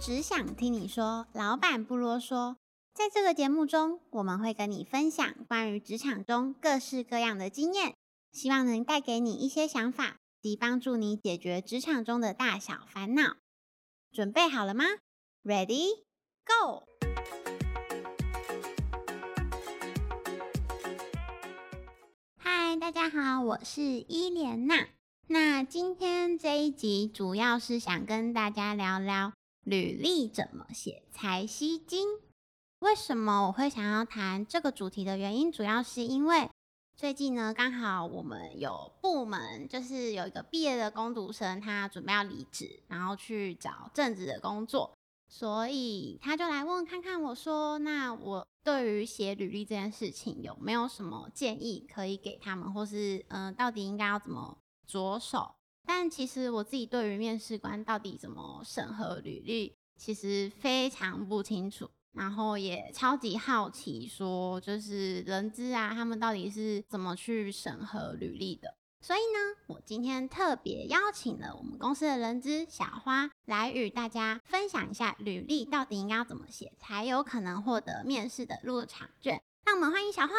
只想听你说，老板不啰嗦。在这个节目中，我们会跟你分享关于职场中各式各样的经验，希望能带给你一些想法，及帮助你解决职场中的大小烦恼。准备好了吗？Ready, go！嗨，大家好，我是伊莲娜。那今天这一集主要是想跟大家聊聊履历怎么写才吸睛。为什么我会想要谈这个主题的原因，主要是因为最近呢，刚好我们有部门就是有一个毕业的工读生，他准备要离职，然后去找正职的工作，所以他就来问看看我说，那我对于写履历这件事情有没有什么建议可以给他们，或是嗯，到底应该要怎么着手？但其实我自己对于面试官到底怎么审核履历，其实非常不清楚。然后也超级好奇，说就是人资啊，他们到底是怎么去审核履历的？所以呢，我今天特别邀请了我们公司的人资小花来与大家分享一下履历到底应该要怎么写，才有可能获得面试的入场券。让我们欢迎小花。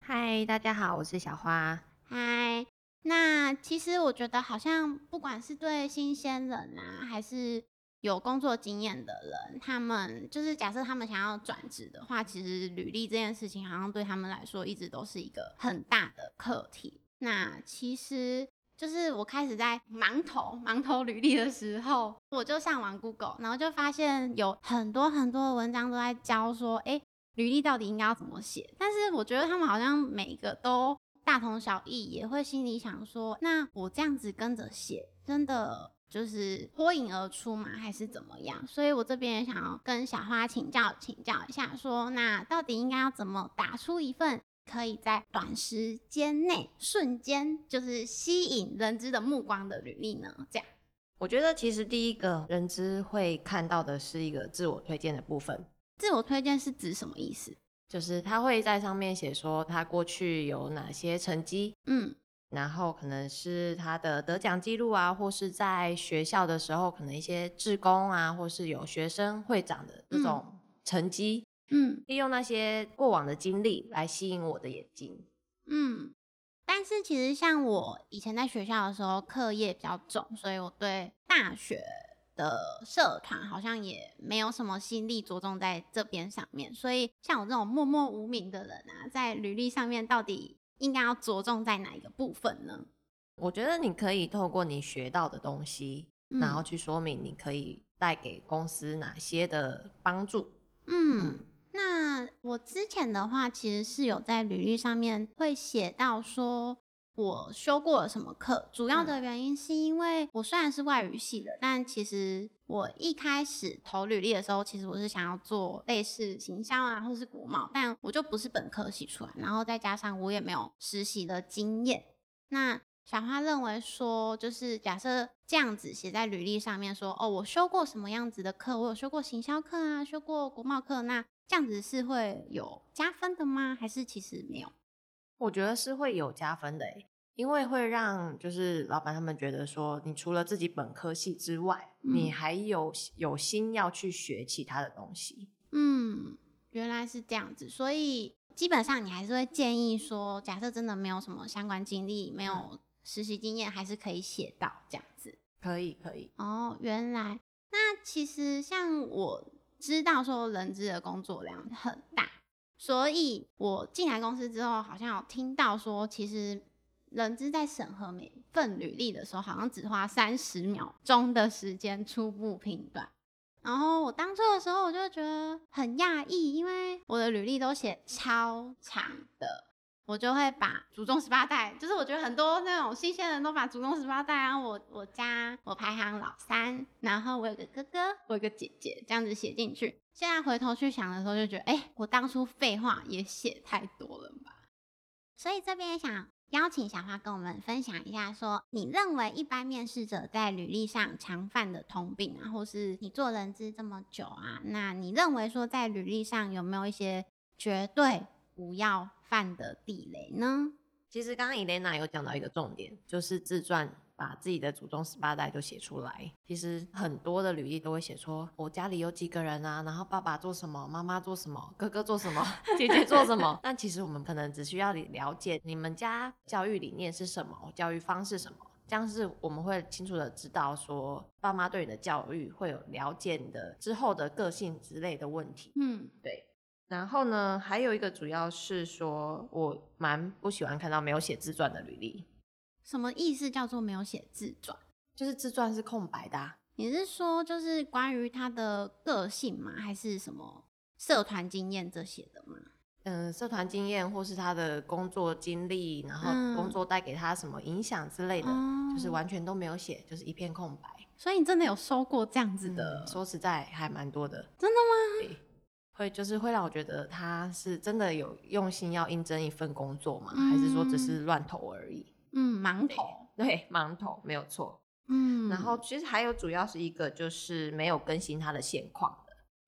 嗨，大家好，我是小花。嗨，那其实我觉得好像不管是对新鲜人啊，还是有工作经验的人，他们就是假设他们想要转职的话，其实履历这件事情好像对他们来说一直都是一个很大的课题。那其实就是我开始在盲投盲投履历的时候，我就上网 Google，然后就发现有很多很多的文章都在教说，哎，履历到底应该要怎么写。但是我觉得他们好像每一个都大同小异，也会心里想说，那我这样子跟着写，真的。就是脱颖而出嘛，还是怎么样？所以我这边也想要跟小花请教请教一下，说那到底应该要怎么打出一份可以在短时间内瞬间就是吸引人知的目光的履历呢？这样，我觉得其实第一个人知会看到的是一个自我推荐的部分。自我推荐是指什么意思？就是他会在上面写说他过去有哪些成绩，嗯。然后可能是他的得奖记录啊，或是在学校的时候，可能一些志工啊，或是有学生会长的这种成绩，嗯，利用那些过往的经历来吸引我的眼睛，嗯。但是其实像我以前在学校的时候，课业比较重，所以我对大学的社团好像也没有什么心力着重在这边上面。所以像我这种默默无名的人啊，在履历上面到底？应该要着重在哪一个部分呢？我觉得你可以透过你学到的东西，然后去说明你可以带给公司哪些的帮助。嗯，那我之前的话，其实是有在履历上面会写到说。我修过了什么课？主要的原因是因为我虽然是外语系的，但其实我一开始投履历的时候，其实我是想要做类似行销啊，或是国贸，但我就不是本科系出来，然后再加上我也没有实习的经验。那小花认为说，就是假设这样子写在履历上面，说哦，我修过什么样子的课？我有修过行销课啊，修过国贸课，那这样子是会有加分的吗？还是其实没有？我觉得是会有加分的因为会让就是老板他们觉得说，你除了自己本科系之外，你还有有心要去学其他的东西。嗯，原来是这样子，所以基本上你还是会建议说，假设真的没有什么相关经历，没有实习经验，还是可以写到这样子。可以，可以。哦，原来那其实像我知道说，人资的工作量很大。所以我进来公司之后，好像有听到说，其实人资在审核每份履历的时候，好像只花三十秒钟的时间初步评断。然后我当初的时候，我就觉得很讶异，因为我的履历都写超长的。我就会把祖宗十八代，就是我觉得很多那种新鲜人都把祖宗十八代啊，我我家我排行老三，然后我有个哥哥，我有个姐姐，这样子写进去。现在回头去想的时候，就觉得，哎，我当初废话也写太多了吧。所以这边想邀请小花跟我们分享一下，说你认为一般面试者在履历上常犯的通病啊，或是你做人资这么久啊，那你认为说在履历上有没有一些绝对？不要犯的地雷呢？其实刚刚伊莲娜有讲到一个重点，就是自传把自己的祖宗十八代都写出来。其实很多的履历都会写说，我家里有几个人啊，然后爸爸做什么，妈妈做什么，哥哥做什么，姐姐做什么。但其实我们可能只需要了解你们家教育理念是什么，教育方式什么。这样是我们会清楚的知道，说爸妈对你的教育会有了解你的之后的个性之类的问题。嗯，对。然后呢，还有一个主要是说，我蛮不喜欢看到没有写自传的履历。什么意思叫做没有写自传？就是自传是空白的。你是说就是关于他的个性吗？还是什么社团经验这些的吗？嗯，社团经验或是他的工作经历，然后工作带给他什么影响之类的，就是完全都没有写，就是一片空白。所以你真的有收过这样子的？说实在，还蛮多的。真的吗？对，会就是会让我觉得他是真的有用心要应征一份工作吗？还是说只是乱投而已？嗯，盲投。对，盲投没有错。嗯，然后其实还有主要是一个就是没有更新他的现况。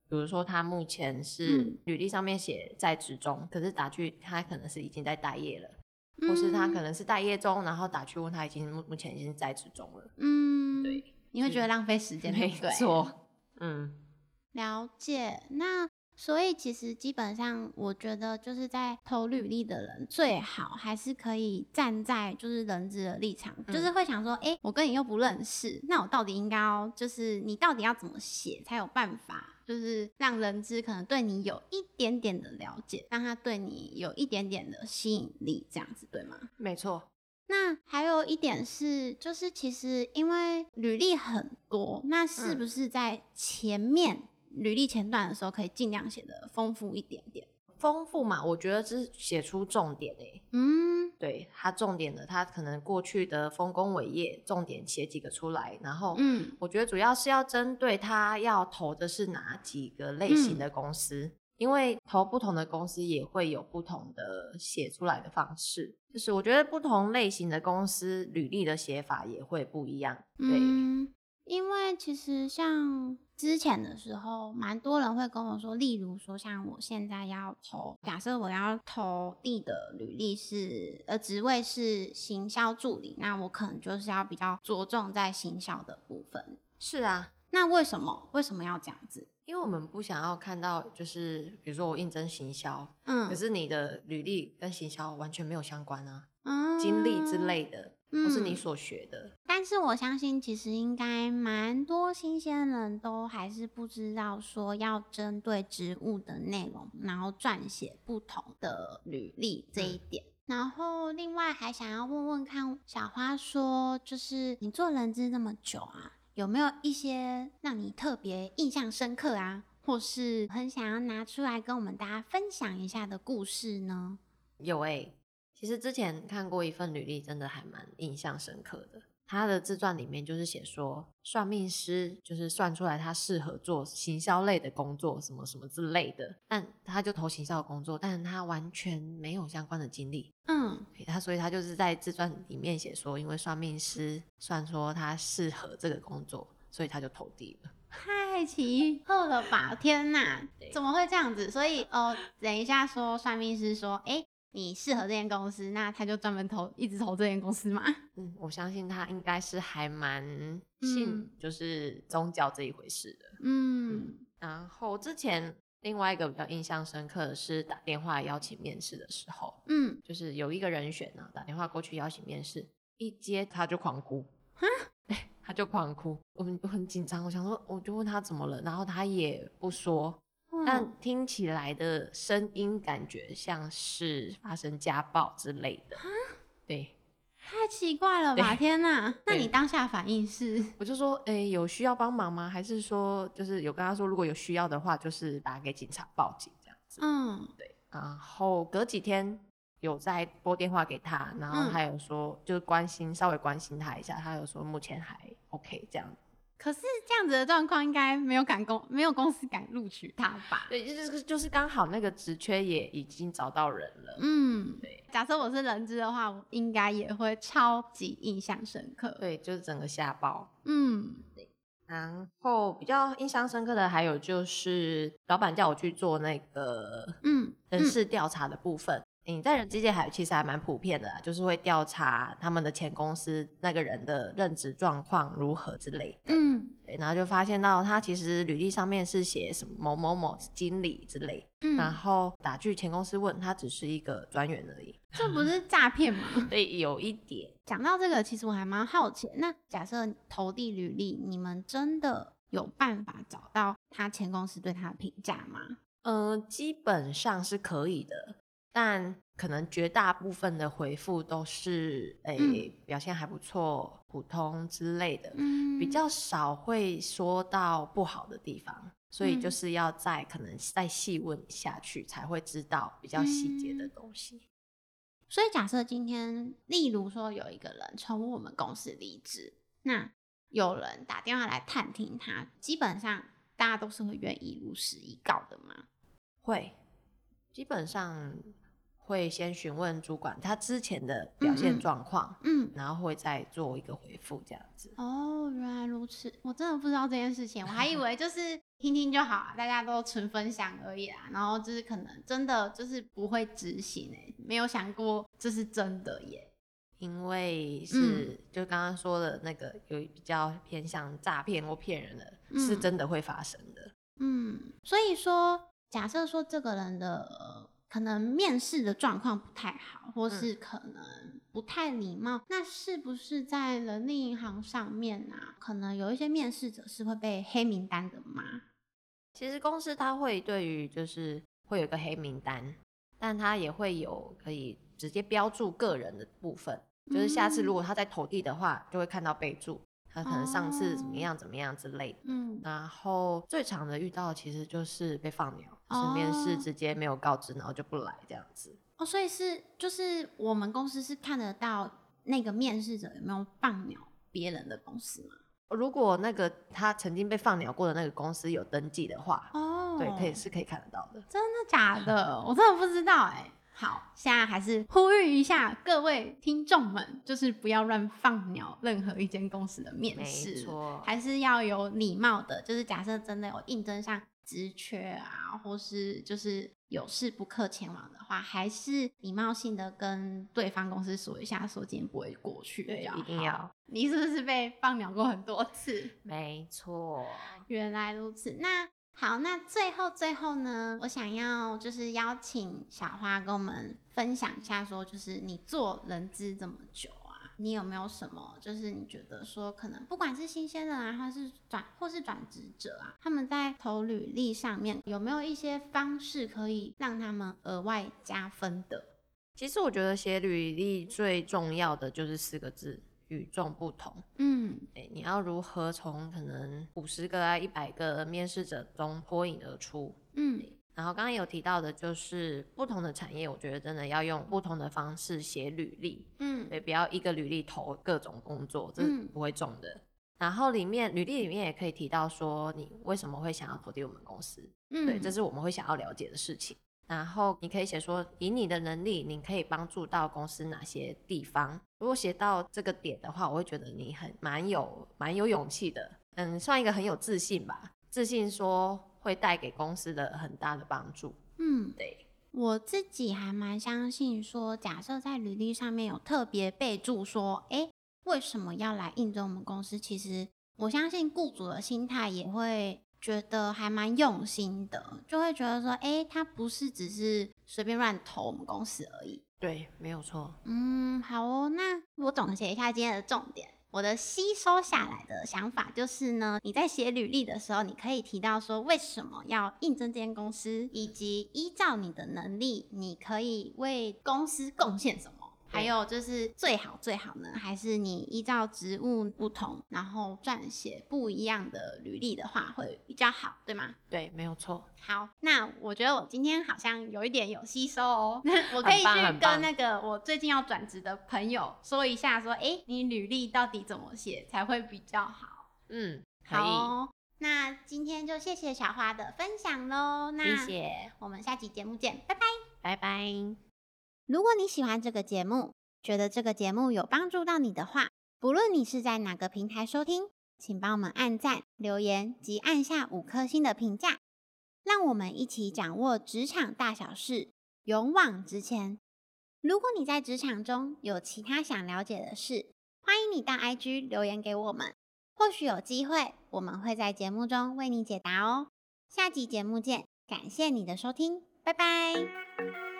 比如说，他目前是履历上面写在职中，可是打去他可能是已经在待业了，或是他可能是待业中，然后打去问他已经目目前已经在职中了。嗯，对，你会觉得浪费时间，没错。嗯，了解。那所以其实基本上，我觉得就是在投履历的人最好还是可以站在就是人资的立场，就是会想说，哎，我跟你又不认识，那我到底应该要就是你到底要怎么写才有办法？就是让人资可能对你有一点点的了解，让他对你有一点点的吸引力，这样子对吗？没错。那还有一点是，就是其实因为履历很多，那是不是在前面履历前段的时候可以尽量写的丰富一点点？丰富嘛，我觉得是写出重点诶。嗯，对他重点的，他可能过去的丰功伟业，重点写几个出来，然后，嗯，我觉得主要是要针对他要投的是哪几个类型的公司，因为投不同的公司也会有不同的写出来的方式，就是我觉得不同类型的公司履历的写法也会不一样，对。因为其实像之前的时候，蛮多人会跟我说，例如说像我现在要投，假设我要投递的履历是，呃，职位是行销助理，那我可能就是要比较着重在行销的部分。是啊，那为什么为什么要这样子？因为我们不想要看到，就是比如说我应征行销，嗯，可是你的履历跟行销完全没有相关啊，嗯，经历之类的。不是你所学的，但是我相信，其实应该蛮多新鲜人都还是不知道说要针对职务的内容，然后撰写不同的履历这一点。然后另外还想要问问看，小花说，就是你做人资那么久啊，有没有一些让你特别印象深刻啊，或是很想要拿出来跟我们大家分享一下的故事呢？有诶。其实之前看过一份履历，真的还蛮印象深刻的。他的自传里面就是写说，算命师就是算出来他适合做行销类的工作，什么什么之类的。但他就投行销工作，但是他完全没有相关的经历。嗯，他所以他就是在自传里面写说，因为算命师算说他适合这个工作，所以他就投递了。太奇特了吧！天哪，怎么会这样子？所以哦，等一下说算命师说，哎。你适合这间公司，那他就专门投，一直投这间公司吗？嗯，我相信他应该是还蛮信，就是宗教这一回事的。嗯，然后之前另外一个比较印象深刻的是打电话邀请面试的时候，嗯，就是有一个人选呢，打电话过去邀请面试，一接他就狂哭，哈，他就狂哭，我我很紧张，我想说，我就问他怎么了，然后他也不说。但听起来的声音感觉像是发生家暴之类的，对，太奇怪了吧！天哪，那你当下反应是？我就说，哎，有需要帮忙吗？还是说，就是有跟他说，如果有需要的话，就是打给警察报警这样子。嗯，对。然后隔几天有再拨电话给他，然后他有说，就是关心，稍微关心他一下，他有说目前还 OK 这样。可是这样子的状况，应该没有敢公，没有公司敢录取他吧？对，就是就是刚好那个职缺也已经找到人了。嗯，对。假设我是人资的话，我应该也会超级印象深刻。对，就是整个下包。嗯，对。然后比较印象深刻的还有就是，老板叫我去做那个嗯人事调查的部分。你在人机界还其实还蛮普遍的，就是会调查他们的前公司那个人的任职状况如何之类的。嗯，对，然后就发现到他其实履历上面是写什么某某某经理之类，然后打去前公司问他只是一个专员而已，这不是诈骗吗？对，有一点。讲到这个，其实我还蛮好奇，那假设投递履历，你们真的有办法找到他前公司对他的评价吗？嗯，基本上是可以的。但可能绝大部分的回复都是诶表现还不错、普通之类的，比较少会说到不好的地方，所以就是要再可能再细问下去才会知道比较细节的东西。所以假设今天，例如说有一个人从我们公司离职，那有人打电话来探听他，基本上大家都是会愿意如实以告的吗？会，基本上。会先询问主管他之前的表现状况，嗯，然后会再做一个回复这样子。哦，原来如此，我真的不知道这件事情，我还以为就是 听听就好，大家都纯分享而已啦。然后就是可能真的就是不会执行诶，没有想过这是真的耶。因为是就刚刚说的那个有比较偏向诈骗或骗人的，是真的会发生的。嗯，所以说假设说这个人的。可能面试的状况不太好，或是可能不太礼貌，那是不是在人力银行上面啊？可能有一些面试者是会被黑名单的吗？其实公司它会对于就是会有个黑名单，但它也会有可以直接标注个人的部分，就是下次如果他在投递的话，就会看到备注。他可能上次怎么样怎么样之类的，嗯，然后最常的遇到其实就是被放鸟，是面试直接没有告知，然后就不来这样子。哦，所以是就是我们公司是看得到那个面试者有没有放鸟别人的公司吗？如果那个他曾经被放鸟过的那个公司有登记的话，哦，对，可以是可以看得到的。真的假的？我真的不知道哎。好，现在还是呼吁一下各位听众们，就是不要乱放鸟任何一间公司的面试，还是要有礼貌的。就是假设真的有应征上职缺啊，或是就是有事不客前往的话，还是礼貌性的跟对方公司说一下，说今天不会过去。对，一定要。你是不是被放鸟过很多次？没错，原来如此。那。好，那最后最后呢，我想要就是邀请小花跟我们分享一下，说就是你做人资这么久啊，你有没有什么就是你觉得说可能不管是新鲜人啊，还是转或是转职者啊，他们在投履历上面有没有一些方式可以让他们额外加分的？其实我觉得写履历最重要的就是四个字。与众不同，嗯，哎，你要如何从可能五十个啊、一百个面试者中脱颖而出？嗯，然后刚刚有提到的就是不同的产业，我觉得真的要用不同的方式写履历，嗯，对，不要一个履历投各种工作，这是不会中的。然后里面履历里面也可以提到说你为什么会想要投递我们公司，嗯，对，这是我们会想要了解的事情。然后你可以写说，以你的能力，你可以帮助到公司哪些地方？如果写到这个点的话，我会觉得你很蛮有蛮有勇气的，嗯，算一个很有自信吧。自信说会带给公司的很大的帮助。嗯，对我自己还蛮相信说，假设在履历上面有特别备注说，哎，为什么要来应征我们公司？其实我相信雇主的心态也会。觉得还蛮用心的，就会觉得说，哎，他不是只是随便乱投我们公司而已。对，没有错。嗯，好哦，那我总结一下今天的重点。我的吸收下来的想法就是呢，你在写履历的时候，你可以提到说为什么要应征这间公司，以及依照你的能力，你可以为公司贡献什么。还有就是最好最好呢，还是你依照职务不同，然后撰写不一样的履历的话，会比较好，对吗？对，没有错。好，那我觉得我今天好像有一点有吸收哦，我可以去跟那个我最近要转职的朋友说一下，说，哎，你履历到底怎么写才会比较好？嗯，好。那今天就谢谢小花的分享喽。那谢谢，我们下期节目见，拜拜，拜拜。如果你喜欢这个节目，觉得这个节目有帮助到你的话，不论你是在哪个平台收听，请帮我们按赞、留言及按下五颗星的评价，让我们一起掌握职场大小事，勇往直前，如果你在职场中有其他想了解的事，欢迎你到 IG 留言给我们，或许有机会我们会在节目中为你解答哦。下集节目见，感谢你的收听，拜拜。